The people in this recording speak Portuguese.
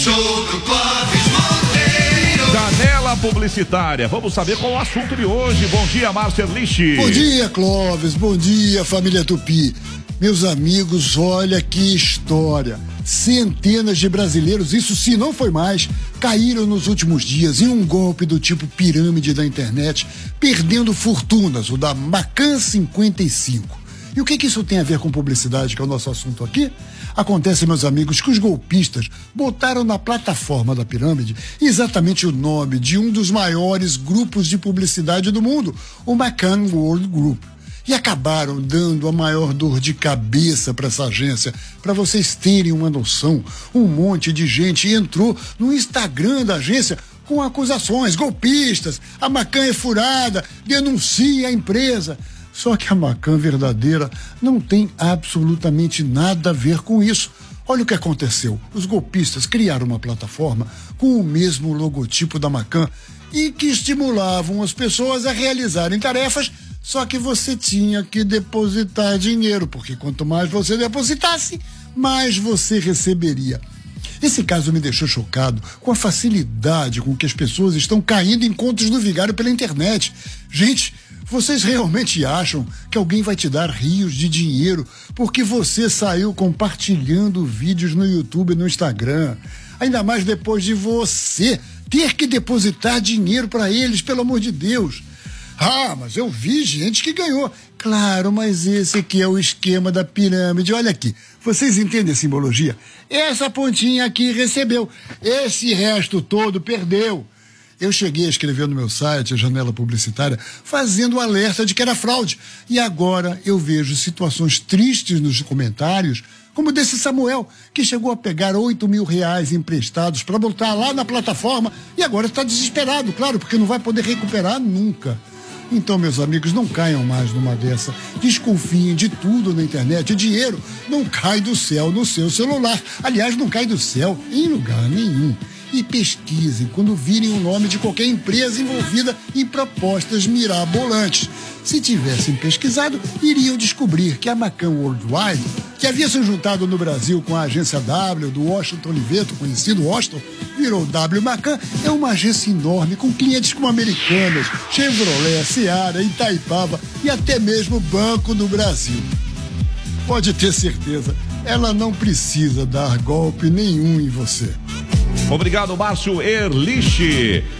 Show do Clóvis Monteiro. Janela publicitária. Vamos saber qual o assunto de hoje. Bom dia, Márcio Erlich. Bom dia, Clóvis. Bom dia, família Tupi. Meus amigos, olha que história. Centenas de brasileiros, isso se não foi mais, caíram nos últimos dias em um golpe do tipo pirâmide da internet, perdendo fortunas, o da Macan 55. E o que, que isso tem a ver com publicidade, que é o nosso assunto aqui? Acontece, meus amigos, que os golpistas botaram na plataforma da pirâmide exatamente o nome de um dos maiores grupos de publicidade do mundo, o McCann World Group. E acabaram dando a maior dor de cabeça para essa agência. Para vocês terem uma noção, um monte de gente entrou no Instagram da agência com acusações golpistas. A Macan é furada, denuncia a empresa. Só que a Macan verdadeira não tem absolutamente nada a ver com isso. Olha o que aconteceu. Os golpistas criaram uma plataforma com o mesmo logotipo da Macan e que estimulavam as pessoas a realizarem tarefas, só que você tinha que depositar dinheiro, porque quanto mais você depositasse, mais você receberia. Esse caso me deixou chocado com a facilidade com que as pessoas estão caindo em contos do vigário pela internet. Gente, vocês realmente acham que alguém vai te dar rios de dinheiro porque você saiu compartilhando vídeos no YouTube e no Instagram? Ainda mais depois de você ter que depositar dinheiro para eles, pelo amor de Deus. Ah, mas eu vi gente que ganhou. Claro, mas esse aqui é o esquema da pirâmide. Olha aqui, vocês entendem a simbologia? Essa pontinha aqui recebeu, esse resto todo perdeu. Eu cheguei a escrever no meu site, a janela publicitária, fazendo o alerta de que era fraude. E agora eu vejo situações tristes nos comentários, como desse Samuel, que chegou a pegar 8 mil reais emprestados para botar lá na plataforma e agora está desesperado, claro, porque não vai poder recuperar nunca. Então, meus amigos, não caiam mais numa dessa. Desconfiem de tudo na internet. O dinheiro não cai do céu no seu celular. Aliás, não cai do céu em lugar nenhum e pesquisem quando virem o nome de qualquer empresa envolvida em propostas mirabolantes. Se tivessem pesquisado, iriam descobrir que a Macan Worldwide, que havia se juntado no Brasil com a agência W do Washington Oliveto, conhecido Washington, virou W Macan, é uma agência enorme com clientes como Americanas, Chevrolet, Seara, Itaipava e até mesmo Banco do Brasil. Pode ter certeza, ela não precisa dar golpe nenhum em você. Obrigado, Márcio Erlich.